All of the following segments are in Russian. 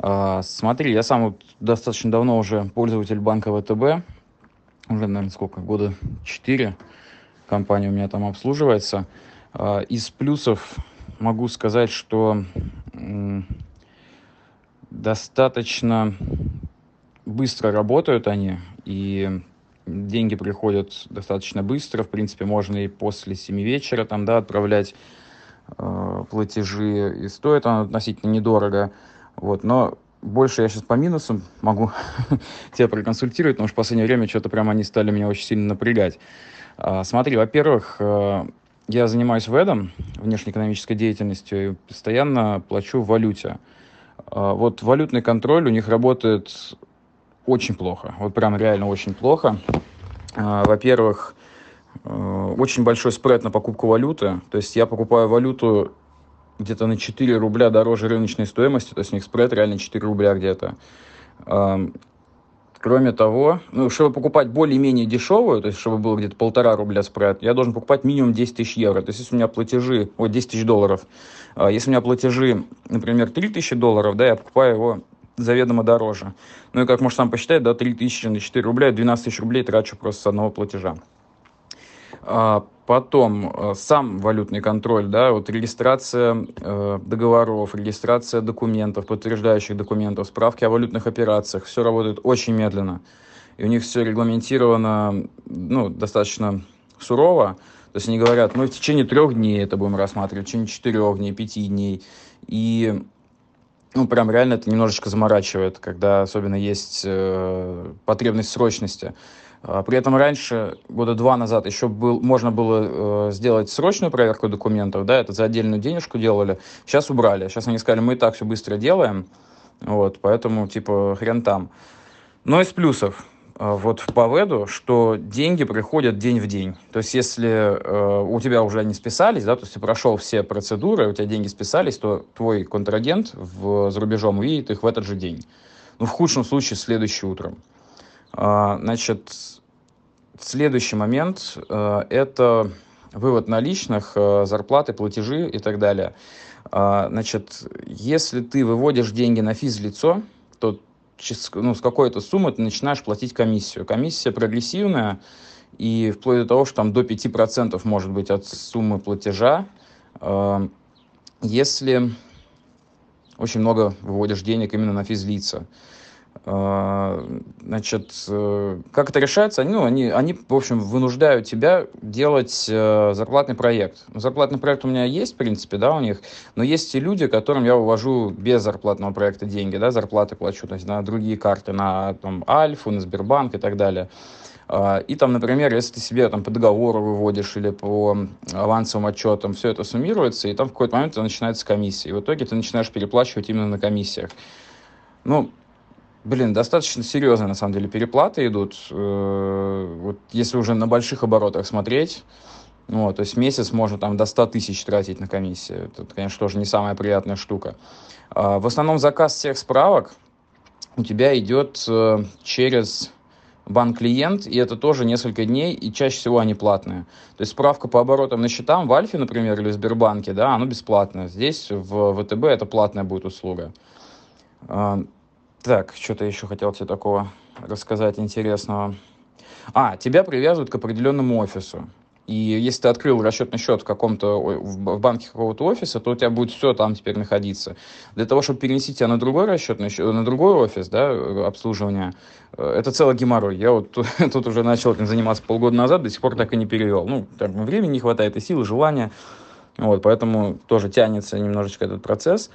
А, смотри, я сам вот достаточно давно уже пользователь банка ВТБ. Уже, наверное, сколько? Года 4 компания у меня там обслуживается. А, из плюсов могу сказать, что достаточно быстро работают они, и деньги приходят достаточно быстро. В принципе, можно и после 7 вечера там, да, отправлять э, платежи, и стоит оно относительно недорого. Вот, но больше я сейчас по минусам могу тебя проконсультировать, потому что в последнее время что-то прямо они стали меня очень сильно напрягать. А, смотри, во-первых, э, я занимаюсь ВЭДом, внешнеэкономической деятельностью, и постоянно плачу в валюте. А, вот валютный контроль у них работает очень плохо, вот прям реально очень плохо. А, во-первых, э, очень большой спред на покупку валюты, то есть я покупаю валюту где-то на 4 рубля дороже рыночной стоимости, то есть у них спред реально 4 рубля где-то. Кроме того, ну, чтобы покупать более-менее дешевую, то есть чтобы было где-то полтора рубля спред, я должен покупать минимум 10 тысяч евро. То есть если у меня платежи, вот 10 тысяч долларов, а если у меня платежи, например, 3 тысячи долларов, да, я покупаю его заведомо дороже. Ну и как можно сам посчитать, да, 3 тысячи на 4 рубля, 12 тысяч рублей трачу просто с одного платежа. Потом э, сам валютный контроль, да, вот регистрация э, договоров, регистрация документов, подтверждающих документов, справки о валютных операциях, все работает очень медленно. И у них все регламентировано, ну, достаточно сурово. То есть они говорят, мы в течение трех дней это будем рассматривать, в течение четырех дней, пяти дней. И ну, прям реально это немножечко заморачивает, когда особенно есть э, потребность срочности. А, при этом раньше, года два назад, еще был, можно было э, сделать срочную проверку документов, да, это за отдельную денежку делали. Сейчас убрали. Сейчас они сказали, мы и так все быстро делаем, вот, поэтому, типа, хрен там. Но из плюсов, э, вот в Паведу, что деньги приходят день в день. То есть, если э, у тебя уже они списались, да, то есть ты прошел все процедуры, у тебя деньги списались, то твой контрагент в, за рубежом увидит их в этот же день. Ну, в худшем случае, следующим утром. А, значит, следующий момент э, – это вывод наличных, э, зарплаты, платежи и так далее. А, значит, если ты выводишь деньги на физлицо, то ну, с какой-то суммы ты начинаешь платить комиссию. Комиссия прогрессивная, и вплоть до того, что там до 5% может быть от суммы платежа, э, если очень много выводишь денег именно на физлица. А, значит, э, как это решается? Ну, они, они, в общем, вынуждают тебя делать э, зарплатный проект. Зарплатный проект у меня есть, в принципе, да, у них, но есть и люди, которым я увожу без зарплатного проекта деньги, да, зарплаты плачу то есть, на другие карты, на там, Альфу, на Сбербанк и так далее. А, и там, например, если ты себе там по договору выводишь или по авансовым отчетам, все это суммируется, и там в какой-то момент начинается комиссия. И в итоге ты начинаешь переплачивать именно на комиссиях. Ну, Блин, достаточно серьезные, на самом деле, переплаты идут. Э, вот если уже на больших оборотах смотреть, ну, то есть месяц можно там до 100 тысяч тратить на комиссию. Это, конечно, тоже не самая приятная штука. А, в основном заказ всех справок у тебя идет э, через банк-клиент, и это тоже несколько дней, и чаще всего они платные. То есть справка по оборотам на счетам в Альфе, например, или в Сбербанке, да, оно бесплатное. Здесь в ВТБ это платная будет услуга. Так, что-то еще хотел тебе такого рассказать интересного. А, тебя привязывают к определенному офису. И если ты открыл расчетный счет в каком-то в банке какого-то офиса, то у тебя будет все там теперь находиться. Для того, чтобы перенести тебя на другой расчетный счет, на другой офис, да, обслуживания, э, это целый геморрой. Я вот тут, тут уже начал этим заниматься полгода назад, до сих пор так и не перевел. Ну, так, времени не хватает, и силы, желания. Вот, поэтому тоже тянется немножечко этот процесс.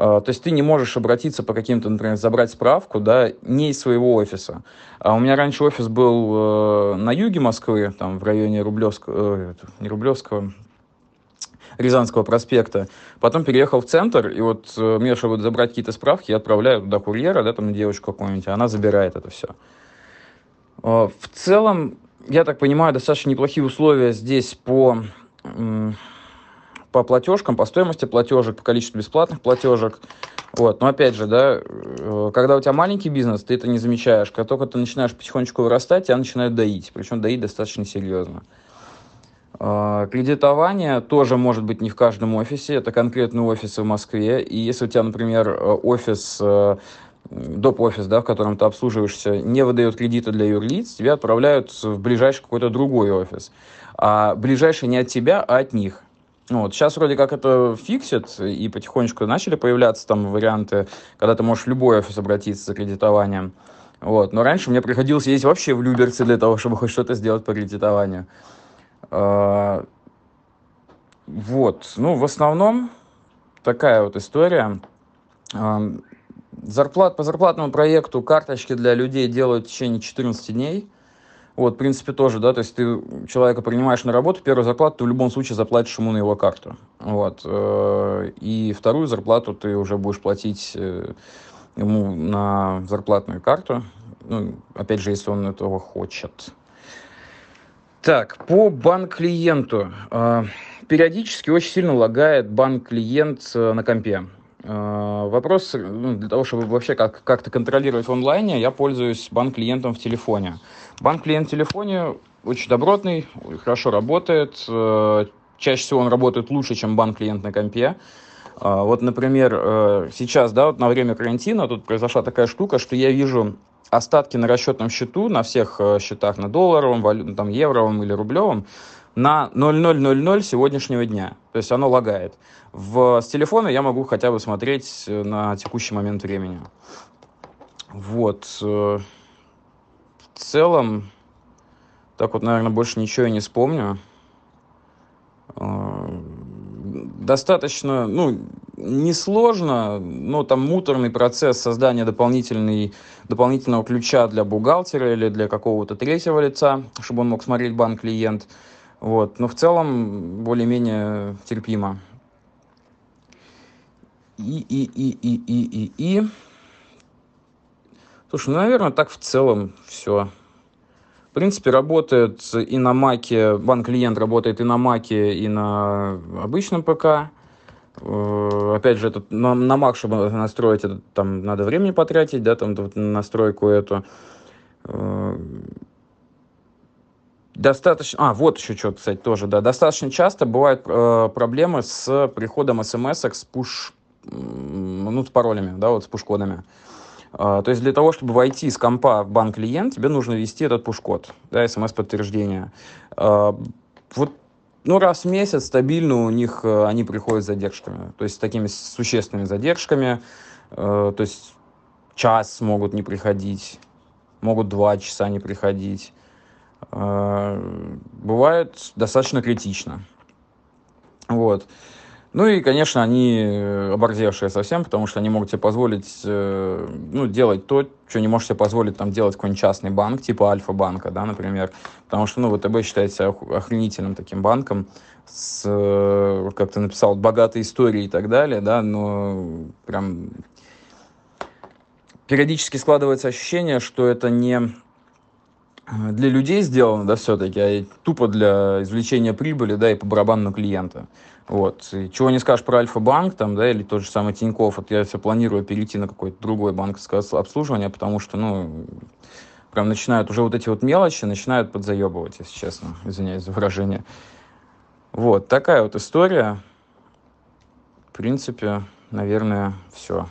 А, то есть ты не можешь обратиться по каким-то, например, забрать справку, да, не из своего офиса. А у меня раньше офис был э, на юге Москвы, там в районе Рублевского, э, не Рублевского, Рязанского проспекта. Потом переехал в центр, и вот э, мне, чтобы забрать какие-то справки, я отправляю туда курьера, да, там девочку какую-нибудь, а она забирает это все. Э, в целом, я так понимаю, достаточно неплохие условия здесь по по платежкам, по стоимости платежек, по количеству бесплатных платежек. Вот. Но опять же, да, э, когда у тебя маленький бизнес, ты это не замечаешь. Как только ты начинаешь потихонечку вырастать, тебя начинают доить. Причем доить достаточно серьезно. А, кредитование тоже может быть не в каждом офисе, это конкретный офис в Москве. И если у тебя, например, э, офис, э, доп. офис, да, в котором ты обслуживаешься, не выдает кредиты для юрлиц, тебя отправляют в ближайший какой-то другой офис. А ближайший не от тебя, а от них. Вот. Сейчас вроде как это фиксит, и потихонечку начали появляться там варианты, когда ты можешь в любой офис обратиться за кредитованием. Вот. Но раньше мне приходилось ездить вообще в Люберцы для того, чтобы хоть что-то сделать по кредитованию. А, вот, ну, в основном такая вот история. А, зарплат, по зарплатному проекту карточки для людей делают в течение 14 дней. Вот, в принципе, тоже, да, то есть ты человека принимаешь на работу, первую зарплату ты в любом случае заплатишь ему на его карту. Вот. Э, и вторую зарплату ты уже будешь платить э, ему на зарплатную карту. Ну, опять же, если он этого хочет. Так, по банк-клиенту. А, периодически очень сильно лагает банк-клиент э, на компе. А, вопрос, ну, для того, чтобы вообще как- как-то контролировать в онлайне, я пользуюсь банк-клиентом в телефоне. Банк-клиент в телефоне очень добротный, хорошо работает. Э, чаще всего он работает лучше, чем банк-клиент на компе. А, вот, например, э, сейчас, да, вот на время карантина тут произошла такая штука, что я вижу остатки на расчетном счету, на всех э, счетах, на долларовом, валю, там, евровом или рублевом, на 0,000 сегодняшнего дня. То есть оно лагает. В, с телефона я могу хотя бы смотреть э, на текущий момент времени. Вот. Э, в целом, так вот, наверное, больше ничего я не вспомню достаточно, ну, несложно, но там муторный процесс создания дополнительный, дополнительного ключа для бухгалтера или для какого-то третьего лица, чтобы он мог смотреть банк-клиент. Вот. Но в целом более-менее терпимо. И, и, и, и, и, и, и. Слушай, ну, наверное, так в целом все. В принципе, работает и на Маке, банк-клиент работает и на Маке, и на обычном ПК. Э, опять же, этот, на, на Mac, чтобы настроить это, там надо времени потратить, да, там настройку эту. Э, достаточно... А, вот еще что, кстати, тоже, да. Достаточно часто бывают э, проблемы с приходом смс с пуш... Ну, с паролями, да, вот с пуш-кодами. Uh, то есть для того, чтобы войти из компа в банк-клиент, тебе нужно ввести этот пуш-код, да, смс-подтверждение. Uh, вот ну, раз в месяц стабильно у них э, они приходят с задержками. То есть с такими существенными задержками. Э, то есть час могут не приходить, могут два часа не приходить. Э, бывает достаточно критично. Вот. Ну и, конечно, они э, оборзевшие совсем, потому что они могут себе позволить э, ну, делать то, что не может себе позволить там, делать какой-нибудь частный банк, типа Альфа-банка, да, например. Потому что ну, ВТБ считается охренительным таким банком, с, как ты написал, богатой историей и так далее, да, но прям периодически складывается ощущение, что это не для людей сделано, да, все-таки, а тупо для извлечения прибыли, да, и по барабану клиента. Вот. И чего не скажешь про Альфа-банк, там, да, или тот же самый Тинькофф, вот я все планирую перейти на какое-то другое банковское обслуживание, потому что, ну, прям начинают уже вот эти вот мелочи, начинают подзаебывать, если честно, извиняюсь за выражение. Вот, такая вот история. В принципе, наверное, все.